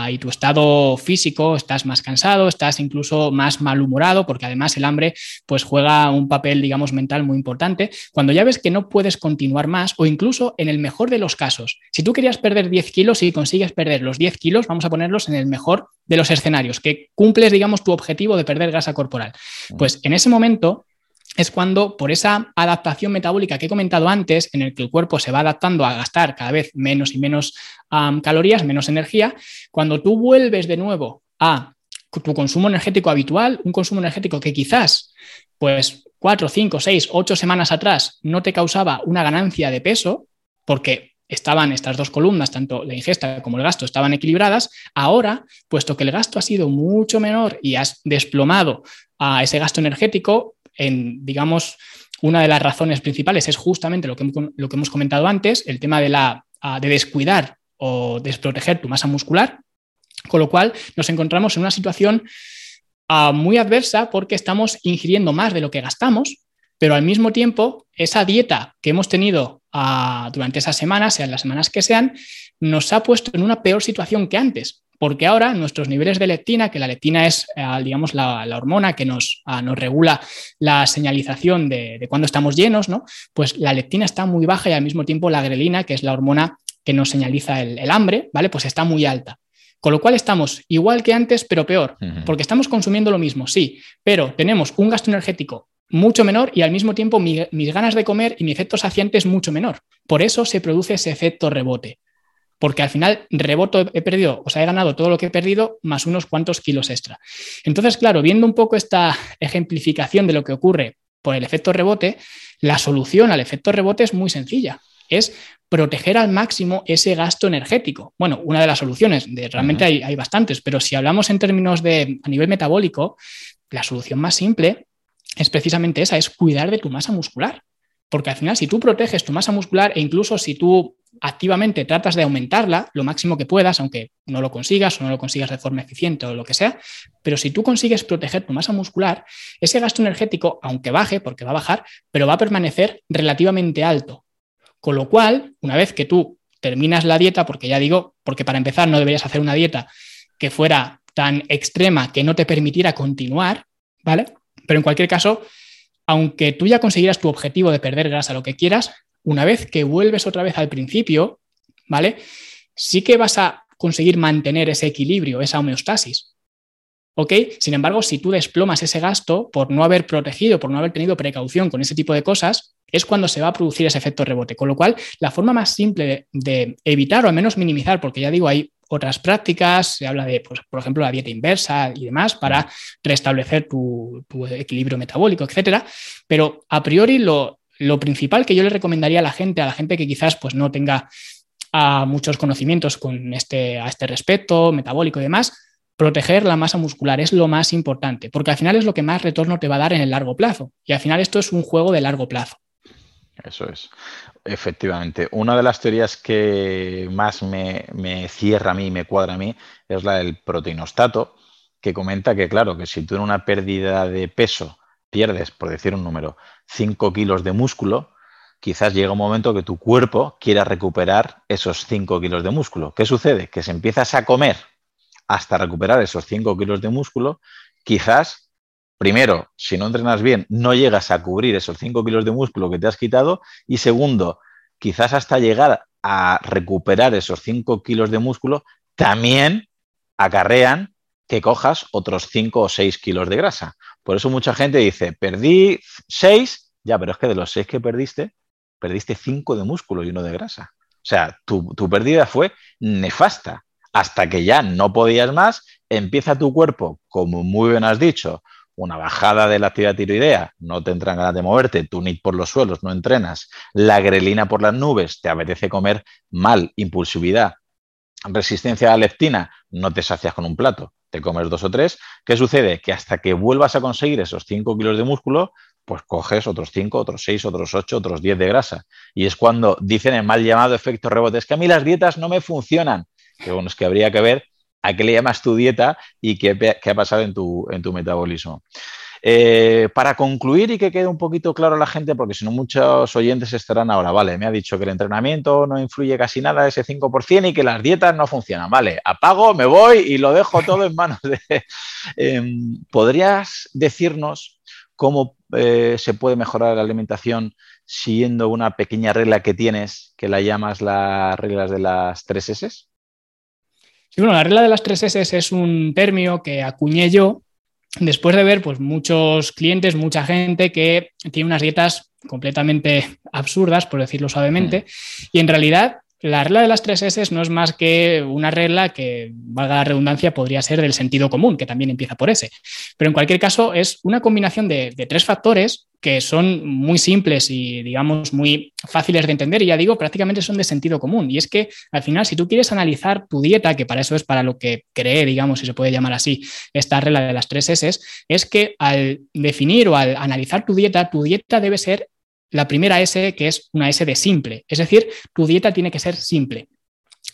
y tu estado físico, estás más cansado, estás incluso más malhumorado, porque además el hambre pues juega un papel, digamos, mental muy importante. Cuando ya ves que no puedes continuar más, o incluso en el mejor de los casos, si tú querías perder 10 kilos y consigues perder los 10 kilos, vamos a ponerlos en el mejor de los escenarios, que cumples, digamos, tu objetivo de perder grasa corporal. Pues en ese momento es cuando por esa adaptación metabólica que he comentado antes, en el que el cuerpo se va adaptando a gastar cada vez menos y menos calorías, menos energía, cuando tú vuelves de nuevo a tu consumo energético habitual, un consumo energético que quizás, pues cuatro, cinco, seis, ocho semanas atrás no te causaba una ganancia de peso, porque estaban estas dos columnas, tanto la ingesta como el gasto, estaban equilibradas, ahora, puesto que el gasto ha sido mucho menor y has desplomado a ese gasto energético, en, digamos, una de las razones principales es justamente lo que, hemos comentado antes, el tema de, la, de descuidar o desproteger tu masa muscular, con lo cual nos encontramos en una situación muy adversa porque estamos ingiriendo más de lo que gastamos, pero al mismo tiempo esa dieta que hemos tenido durante esas semanas, sean las semanas que sean, nos ha puesto en una peor situación que antes, porque ahora nuestros niveles de leptina, que la leptina es, ah, digamos, la, hormona que nos, nos, regula la señalización de, de cuando estamos llenos, ¿no? Pues la leptina está muy baja y al mismo tiempo la grelina, que es la hormona que nos señaliza el, hambre, ¿vale? Pues está muy alta. Con lo cual estamos igual que antes, pero peor, porque estamos consumiendo lo mismo, sí, pero tenemos un gasto energético mucho menor y al mismo tiempo mis ganas de comer y mi efecto saciante es mucho menor. Por eso se produce ese efecto rebote, porque al final reboto he perdido, o sea, he ganado todo lo que he perdido más unos cuantos kilos extra. Entonces, claro, viendo un poco esta ejemplificación de lo que ocurre por el efecto rebote, la solución al efecto rebote es muy sencilla es proteger al máximo ese gasto energético. Bueno, una de las soluciones, de, realmente hay, bastantes, pero si hablamos en términos de a nivel metabólico, la solución más simple es precisamente esa, es cuidar de tu masa muscular. Porque al final, si tú proteges tu masa muscular e incluso si tú activamente tratas de aumentarla lo máximo que puedas, aunque no lo consigas o no lo consigas de forma eficiente o lo que sea, pero si tú consigues proteger tu masa muscular, ese gasto energético, aunque baje, porque va a bajar, pero va a permanecer relativamente alto. Con lo cual, una vez que tú terminas la dieta, porque ya digo, porque para empezar no deberías hacer una dieta que fuera tan extrema que no te permitiera continuar, ¿vale? Pero en cualquier caso, aunque tú ya consiguieras tu objetivo de perder grasa, lo que quieras, una vez que vuelves otra vez al principio, ¿vale? Sí que vas a conseguir mantener ese equilibrio, esa homeostasis. ¿Ok? Sin embargo, si tú desplomas ese gasto por no haber protegido, por no haber tenido precaución con ese tipo de cosas, es cuando se va a producir ese efecto rebote. Con lo cual, la forma más simple de, evitar o al menos minimizar, porque ya digo, hay otras prácticas, se habla de, pues, por ejemplo, la dieta inversa y demás para restablecer tu, equilibrio metabólico, etcétera. Pero a priori lo, principal que yo le recomendaría a la gente, a la gente que quizás pues, no tenga muchos conocimientos con este, a este respecto, metabólico y demás, proteger la masa muscular es lo más importante, porque al final es lo que más retorno te va a dar en el largo plazo. Y al final esto es un juego de largo plazo. Eso es. Efectivamente. Una de las teorías que más me, cierra a mí, me cuadra a mí, es la del proteinostato, que comenta que, claro, que si tú en una pérdida de peso pierdes, por decir un número, 5 kilos de músculo, quizás llega un momento que tu cuerpo quiera recuperar esos 5 kilos de músculo. ¿Qué sucede? Que si empiezas a comer hasta recuperar esos 5 kilos de músculo, quizás primero, si no entrenas bien, no llegas a cubrir esos 5 kilos de músculo que te has quitado. Y segundo, quizás hasta llegar a recuperar esos 5 kilos de músculo, también acarrean que cojas otros 5 o 6 kilos de grasa. Por eso mucha gente dice, perdí 6, ya, pero es que de los 6 que perdiste, perdiste 5 de músculo y uno de grasa. O sea, tu, tu pérdida fue nefasta. Hasta que ya no podías más, empieza tu cuerpo, como muy bien has dicho, una bajada de la actividad tiroidea, no te entran ganas de moverte, tu NIT por los suelos, no entrenas, la grelina por las nubes, te apetece comer mal, impulsividad, resistencia a la leptina, no te sacias con un plato, te comes dos o tres. ¿Qué sucede? Que hasta que vuelvas a conseguir esos 5 kilos de músculo, pues coges otros 5, otros 6, otros 8, otros 10 de grasa. Y es cuando dicen el mal llamado efecto rebote, es que a mí las dietas no me funcionan. Que bueno, es que habría que ver a qué le llamas tu dieta y qué, ha pasado en tu, en tu metabolismo. Eh, para concluir y que quede un poquito claro a la gente, porque si no muchos oyentes estarán ahora, vale, me ha dicho que el entrenamiento no influye casi nada, ese 5%, y que las dietas no funcionan, vale, apago, me voy y lo dejo todo en manos de... Em, ¿Podrías decirnos cómo eh, se puede mejorar la alimentación siguiendo una pequeña regla que tienes, que la llamas las reglas de las tres S? Sí, bueno, la regla de las tres S es un término que acuñé yo después de ver pues, muchos clientes, mucha gente que tiene unas dietas completamente absurdas, por decirlo suavemente, y en realidad la regla de las tres S no es más que una regla que, valga la redundancia, podría ser del sentido común, que también empieza por S. Pero en cualquier caso, es una combinación de, tres factores que son muy simples y, digamos, muy fáciles de entender y ya digo, prácticamente son de sentido común. Y es que al final, si tú quieres analizar tu dieta, que para eso es para lo que cree, digamos, si se puede llamar así, esta regla de las tres S, es que al definir o al analizar tu dieta, tu dieta debe ser la primera S, que es una S de simple. Es decir, tu dieta tiene que ser simple.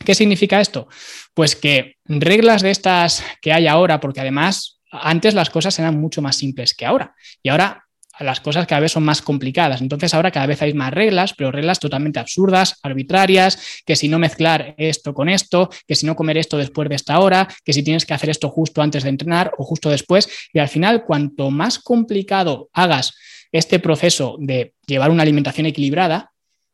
¿Qué significa esto? Pues que reglas de estas que hay ahora, porque además antes las cosas eran mucho más simples que ahora. Y ahora las cosas cada vez son más complicadas. Entonces ahora cada vez hay más reglas, pero reglas totalmente absurdas, arbitrarias, que si no mezclar esto con esto, que si no comer esto después de esta hora, que si tienes que hacer esto justo antes de entrenar o justo después. Y al final, cuanto más complicado hagas este proceso de llevar una alimentación equilibrada,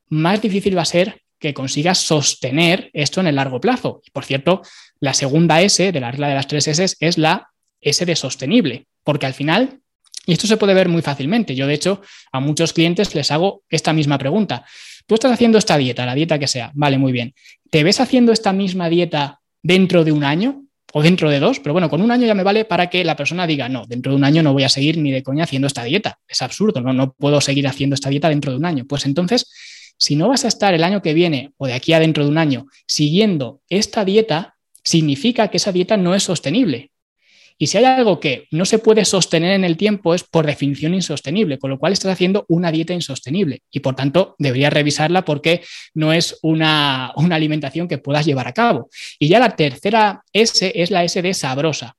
más difícil va a ser que consigas sostener esto en el largo plazo. Y por cierto, la segunda S de la regla de las tres S es la S de sostenible, porque al final, y esto se puede ver muy fácilmente, yo de hecho a muchos clientes les hago esta misma pregunta. Tú estás haciendo esta dieta, la dieta que sea, vale, muy bien. ¿Te ves haciendo esta misma dieta dentro de un año? O dentro de dos, pero bueno, con un año ya me vale para que la persona diga, no, dentro de un año no voy a seguir ni de coña haciendo esta dieta. Es absurdo, no, no puedo seguir haciendo esta dieta dentro de un año. Pues entonces, si no vas a estar el año que viene o de aquí a dentro de un año siguiendo esta dieta, significa que esa dieta no es sostenible. Y si hay algo que no se puede sostener en el tiempo es por definición insostenible, con lo cual estás haciendo una dieta insostenible y por tanto deberías revisarla porque no es una, una alimentación que puedas llevar a cabo. Y ya la tercera S es la S de sabrosa.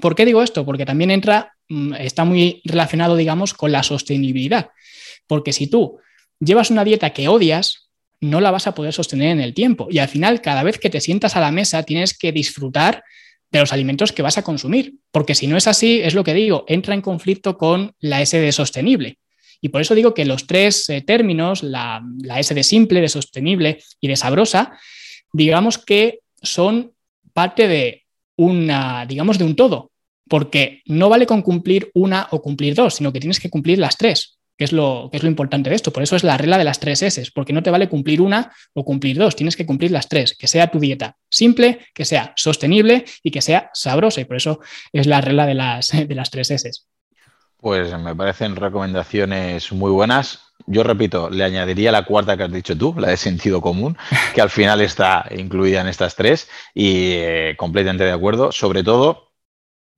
¿Por qué digo esto? Porque también entra, mm, está muy relacionado, digamos, con la sostenibilidad. Porque si tú llevas una dieta que odias, no la vas a poder sostener en el tiempo. Y al final, cada vez que te sientas a la mesa, tienes que disfrutar de los alimentos que vas a consumir, porque si no es así, es lo que digo, entra en conflicto con la S de sostenible. Y por eso digo que los tres eh, términos, la, la S de simple, de sostenible y de sabrosa, digamos que son parte de una, digamos, de un todo, porque no vale con cumplir una o cumplir dos, sino que tienes que cumplir las tres que es, lo, que es lo importante de esto. Por eso es la regla de las tres S, porque no te vale cumplir una o cumplir dos, tienes que cumplir las tres, que sea tu dieta simple, que sea sostenible y que sea sabrosa. Y por eso es la regla de las, de las tres S. Pues me parecen recomendaciones muy buenas. Yo repito, le añadiría la cuarta que has dicho tú, la de sentido común, que al final está incluida en estas tres y eh, completamente de acuerdo. Sobre todo,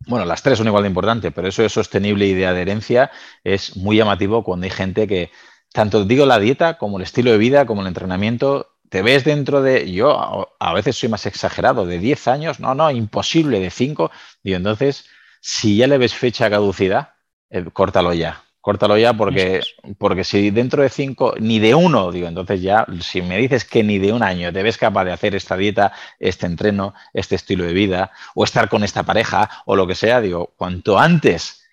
bueno, las tres son igual de importantes, pero eso de sostenible y de adherencia es muy llamativo cuando hay gente que, tanto digo la dieta como el estilo de vida, como el entrenamiento, te ves dentro de, yo a veces soy más exagerado, de 10 años, no, no, imposible, de 5, digo, entonces, si ya le ves fecha caducidad, eh, córtalo ya, Córtalo ya porque, porque si dentro de cinco, ni de uno, digo, entonces ya, si me dices que ni de un año te ves capaz de hacer esta dieta, este entreno, este estilo de vida, o estar con esta pareja, o lo que sea, digo, cuanto antes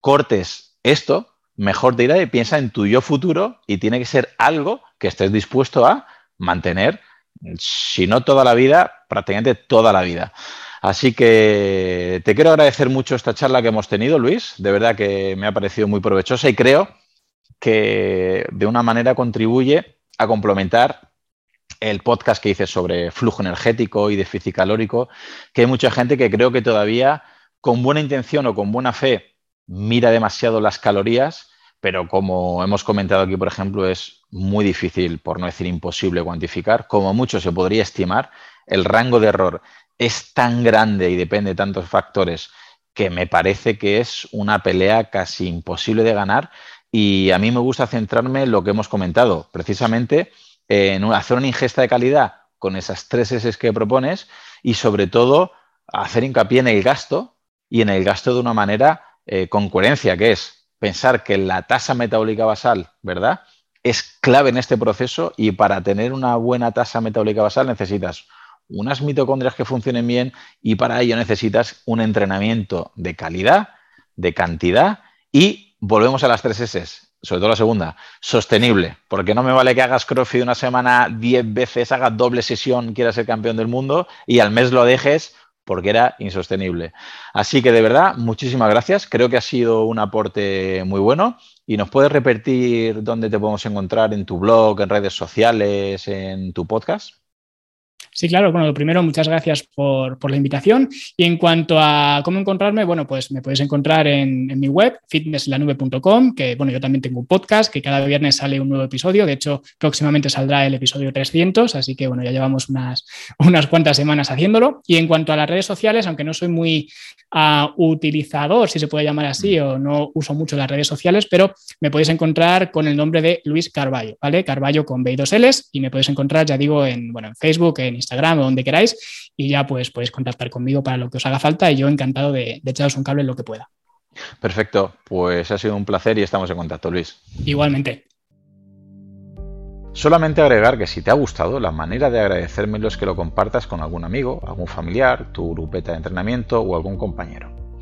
cortes esto, mejor te irá y piensa en tu yo futuro y tiene que ser algo que estés dispuesto a mantener, si no toda la vida, prácticamente toda la vida. Así que te quiero agradecer mucho esta charla que hemos tenido, Luis. De verdad que me ha parecido muy provechosa y creo que de una manera contribuye a complementar el podcast que hice sobre flujo energético y déficit calórico, que hay mucha gente que creo que todavía con buena intención o con buena fe mira demasiado las calorías, pero como hemos comentado aquí, por ejemplo, es muy difícil, por no decir imposible, cuantificar. Como mucho se podría estimar, el rango de error es tan grande y depende de tantos factores que me parece que es una pelea casi imposible de ganar y a mí me gusta centrarme en lo que hemos comentado, precisamente en hacer una ingesta de calidad con esas tres S que propones y sobre todo hacer hincapié en el gasto y en el gasto de una manera eh, con coherencia, que es pensar que la tasa metabólica basal, ¿verdad? Es clave en este proceso y para tener una buena tasa metabólica basal necesitas unas mitocondrias que funcionen bien y para ello necesitas un entrenamiento de calidad, de cantidad y volvemos a las tres S, sobre todo la segunda, sostenible, porque no me vale que hagas CrossFit una semana 10 veces, hagas doble sesión, quieras ser campeón del mundo y al mes lo dejes porque era insostenible. Así que de verdad, muchísimas gracias. Creo que ha sido un aporte muy bueno y nos puedes repetir dónde te podemos encontrar en tu blog, en redes sociales, en tu podcast. Sí, claro. Bueno, lo primero, muchas gracias por, la invitación. Y en cuanto a cómo encontrarme, bueno, pues me podéis encontrar en, mi web, fitnesslanube.com, que bueno, yo también tengo un podcast que cada viernes sale un nuevo episodio. De hecho, próximamente saldrá el episodio 300, así que bueno, ya llevamos unas, unas cuantas semanas haciéndolo. Y en cuanto a las redes sociales, aunque no soy muy uh, utilizador, si se puede llamar así, o no uso mucho las redes sociales, pero me podéis encontrar con el nombre de Luis Carballo, ¿vale? Carballo con B y dos L's y me podéis encontrar, ya digo, en, bueno, en Facebook, en Instagram o donde queráis y ya pues podéis contactar conmigo para lo que os haga falta y yo encantado de, de echaros un cable en lo que pueda. Perfecto, pues ha sido un placer y estamos en contacto, Luis. Igualmente. Solamente agregar que si te ha gustado, la manera de agradecérmelo es que lo compartas con algún amigo, algún familiar, tu grupeta de entrenamiento o algún compañero.